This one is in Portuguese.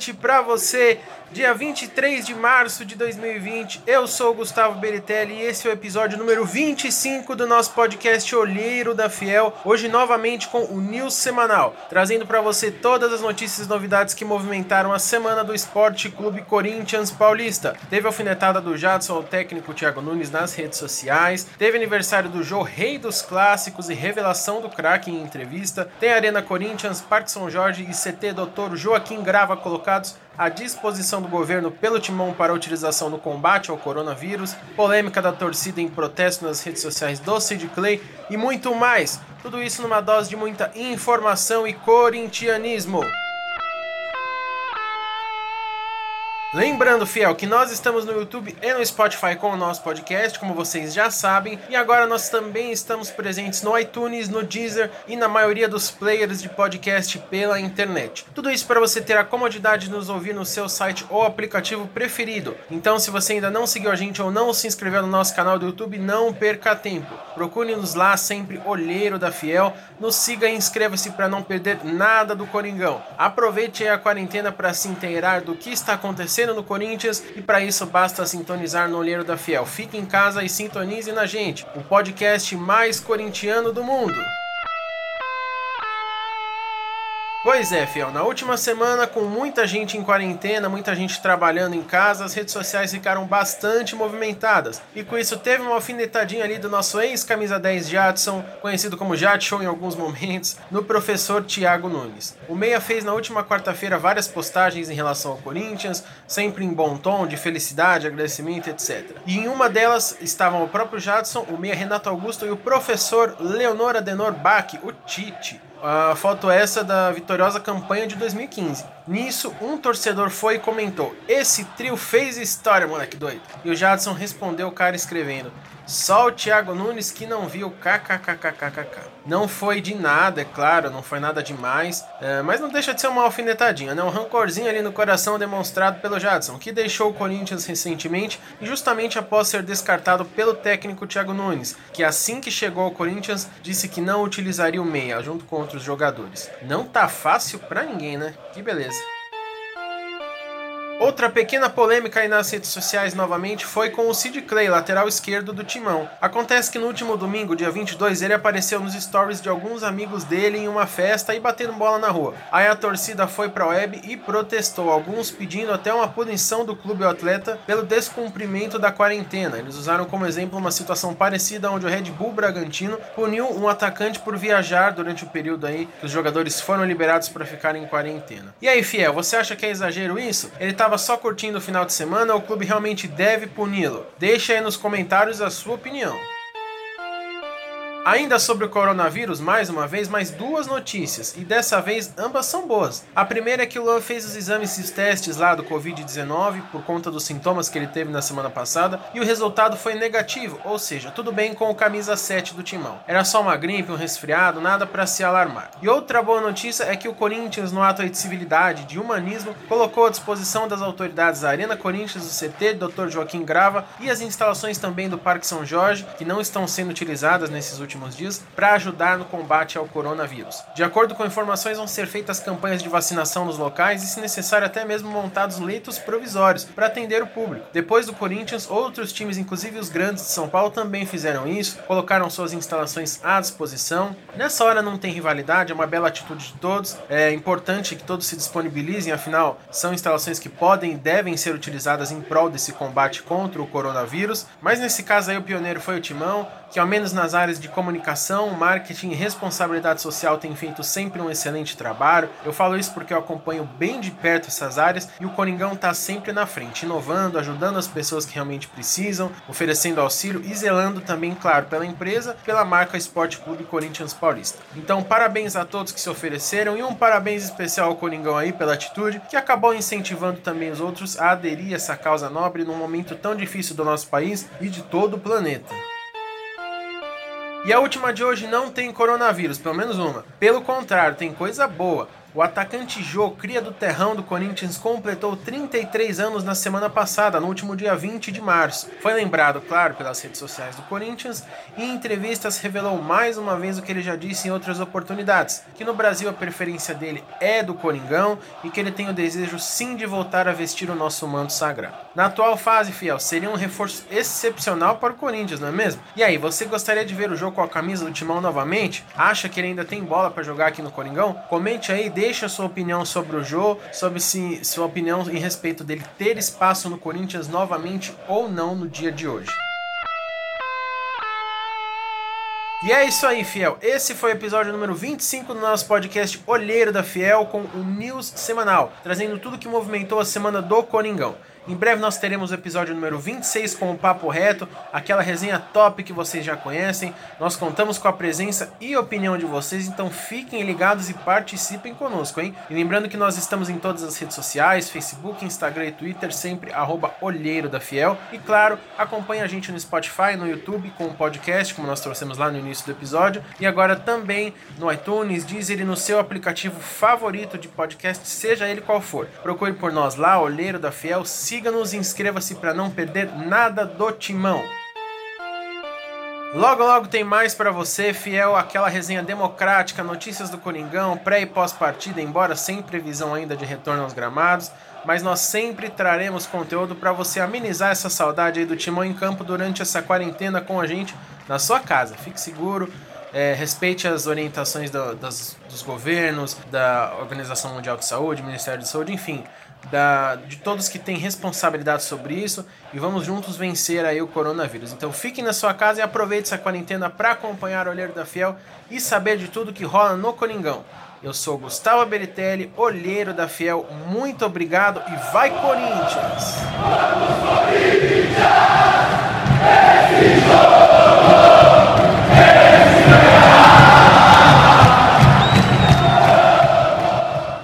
noite para você. Dia 23 de março de 2020. Eu sou o Gustavo Beritelli e esse é o episódio número 25 do nosso podcast Olheiro da Fiel. Hoje novamente com o News Semanal, trazendo para você todas as notícias e novidades que movimentaram a semana do Esporte Clube Corinthians Paulista. Teve alfinetada do Jadson ao técnico Thiago Nunes nas redes sociais, teve aniversário do Jô Rei dos Clássicos e revelação do craque em entrevista, tem Arena Corinthians, Parque São Jorge e CT Doutor Joaquim Grava colocados à disposição do governo pelo timão para a utilização no combate ao coronavírus, polêmica da torcida em protesto nas redes sociais do Sid Clay e muito mais. Tudo isso numa dose de muita informação e corintianismo. Lembrando, fiel, que nós estamos no YouTube e no Spotify com o nosso podcast, como vocês já sabem, e agora nós também estamos presentes no iTunes, no Deezer e na maioria dos players de podcast pela internet. Tudo isso para você ter a comodidade de nos ouvir no seu site ou aplicativo preferido. Então, se você ainda não seguiu a gente ou não se inscreveu no nosso canal do YouTube, não perca tempo. Procure-nos lá sempre, Olheiro da Fiel. Nos siga e inscreva-se para não perder nada do Coringão. Aproveite a quarentena para se inteirar do que está acontecendo no Corinthians e para isso basta sintonizar no Olheiro da Fiel. Fique em casa e sintonize na gente, o podcast mais corintiano do mundo. Pois é, Fiel, na última semana, com muita gente em quarentena, muita gente trabalhando em casa, as redes sociais ficaram bastante movimentadas. E com isso teve uma alfinetadinha ali do nosso ex-camisa 10 Jadson, conhecido como Jadson em alguns momentos, no professor Thiago Nunes. O Meia fez na última quarta-feira várias postagens em relação ao Corinthians, sempre em bom tom, de felicidade, agradecimento, etc. E em uma delas estavam o próprio Jadson, o Meia Renato Augusto e o professor Leonor Adenor Bach, o Tite. A foto essa da vitoriosa campanha de 2015. Nisso, um torcedor foi e comentou: Esse trio fez história, moleque doido. E o Jadson respondeu o cara escrevendo: só o Thiago Nunes que não viu kkkkkkk. Não foi de nada, é claro, não foi nada demais, é, mas não deixa de ser uma alfinetadinha, né? Um rancorzinho ali no coração demonstrado pelo Jadson, que deixou o Corinthians recentemente, justamente após ser descartado pelo técnico Thiago Nunes, que assim que chegou ao Corinthians disse que não utilizaria o meia junto com outros jogadores. Não tá fácil pra ninguém, né? Que beleza. Outra pequena polêmica aí nas redes sociais novamente foi com o Sid Clay, lateral esquerdo do Timão. Acontece que no último domingo, dia 22, ele apareceu nos stories de alguns amigos dele em uma festa e batendo bola na rua. Aí a torcida foi pra web e protestou, alguns pedindo até uma punição do clube ou atleta pelo descumprimento da quarentena. Eles usaram como exemplo uma situação parecida onde o Red Bull Bragantino puniu um atacante por viajar durante o período aí que os jogadores foram liberados para ficarem em quarentena. E aí, Fiel, você acha que é exagero isso? Ele tava estava só curtindo o final de semana ou o clube realmente deve puni-lo? Deixe aí nos comentários a sua opinião. Ainda sobre o coronavírus, mais uma vez, mais duas notícias, e dessa vez ambas são boas. A primeira é que o Luan fez os exames e os testes lá do Covid-19 por conta dos sintomas que ele teve na semana passada, e o resultado foi negativo, ou seja, tudo bem com o camisa 7 do timão. Era só uma gripe, um resfriado, nada para se alarmar. E outra boa notícia é que o Corinthians, no ato de civilidade, de humanismo, colocou à disposição das autoridades a Arena Corinthians, o CT, Dr. Joaquim Grava e as instalações também do Parque São Jorge, que não estão sendo utilizadas nesses últimos últimos dias para ajudar no combate ao coronavírus. De acordo com informações, vão ser feitas campanhas de vacinação nos locais e, se necessário, até mesmo montados leitos provisórios para atender o público. Depois do Corinthians, outros times, inclusive os grandes de São Paulo, também fizeram isso, colocaram suas instalações à disposição. Nessa hora não tem rivalidade, é uma bela atitude de todos. É importante que todos se disponibilizem, afinal, são instalações que podem e devem ser utilizadas em prol desse combate contra o coronavírus. Mas nesse caso aí, o pioneiro foi o Timão, que ao menos nas áreas de comunicação, marketing e responsabilidade social tem feito sempre um excelente trabalho. Eu falo isso porque eu acompanho bem de perto essas áreas e o Coringão está sempre na frente, inovando, ajudando as pessoas que realmente precisam, oferecendo auxílio e zelando também, claro, pela empresa, pela marca Esporte Clube Corinthians Paulista. Então, parabéns a todos que se ofereceram e um parabéns especial ao Coringão aí pela atitude, que acabou incentivando também os outros a aderir a essa causa nobre num momento tão difícil do nosso país e de todo o planeta. E a última de hoje não tem coronavírus, pelo menos uma. Pelo contrário, tem coisa boa. O atacante Jô, cria do terrão do Corinthians, completou 33 anos na semana passada, no último dia 20 de março. Foi lembrado, claro, pelas redes sociais do Corinthians e em entrevistas revelou mais uma vez o que ele já disse em outras oportunidades: que no Brasil a preferência dele é do Coringão e que ele tem o desejo sim de voltar a vestir o nosso manto sagrado. Na atual fase, fiel, seria um reforço excepcional para o Corinthians, não é mesmo? E aí, você gostaria de ver o jogo com a camisa do Timão novamente? Acha que ele ainda tem bola para jogar aqui no Coringão? Comente aí, deixe a sua opinião sobre o jogo, sobre se sua opinião em respeito dele ter espaço no Corinthians novamente ou não no dia de hoje. E é isso aí, Fiel. Esse foi o episódio número 25 do nosso podcast Olheiro da Fiel com o News semanal, trazendo tudo que movimentou a semana do Coringão. Em breve nós teremos o episódio número 26 com o Papo Reto, aquela resenha top que vocês já conhecem. Nós contamos com a presença e opinião de vocês, então fiquem ligados e participem conosco, hein? E lembrando que nós estamos em todas as redes sociais, Facebook, Instagram e Twitter, sempre arroba Olheiro da Fiel. E claro, acompanhe a gente no Spotify, no YouTube, com o podcast, como nós trouxemos lá no início do episódio. E agora também no iTunes, Deezer e no seu aplicativo favorito de podcast, seja ele qual for. Procure por nós lá, Olheiro da Fiel, siga-nos e inscreva-se para não perder nada do timão. Logo, logo tem mais para você, fiel àquela resenha democrática, notícias do Coringão, pré e pós-partida, embora sem previsão ainda de retorno aos gramados, mas nós sempre traremos conteúdo para você amenizar essa saudade aí do Timão em campo durante essa quarentena com a gente na sua casa. Fique seguro, é, respeite as orientações do, das, dos governos, da Organização Mundial de Saúde, Ministério de Saúde, enfim da, de todos que têm responsabilidade sobre isso e vamos juntos vencer aí o coronavírus. Então fiquem na sua casa e aproveite essa quarentena para acompanhar o Olheiro da Fiel e saber de tudo que rola no Coringão. Eu sou Gustavo Beritelli, Olheiro da Fiel. Muito obrigado e vai Corinthians! Vamos, Corinthians!